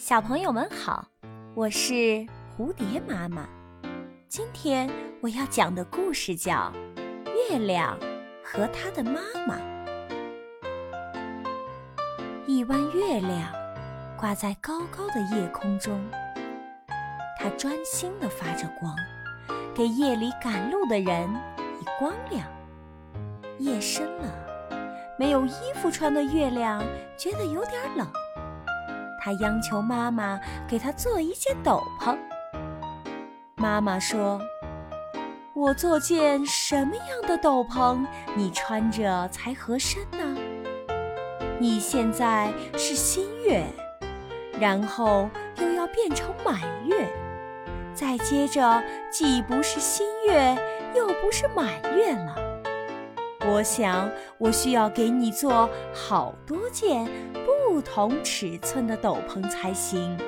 小朋友们好，我是蝴蝶妈妈。今天我要讲的故事叫《月亮和它的妈妈》。一弯月亮挂在高高的夜空中，它专心地发着光，给夜里赶路的人以光亮。夜深了，没有衣服穿的月亮觉得有点冷。他央求妈妈给他做一件斗篷。妈妈说：“我做件什么样的斗篷，你穿着才合身呢？你现在是新月，然后又要变成满月，再接着既不是新月，又不是满月了。我想，我需要给你做好多件。”不同尺寸的斗篷才行。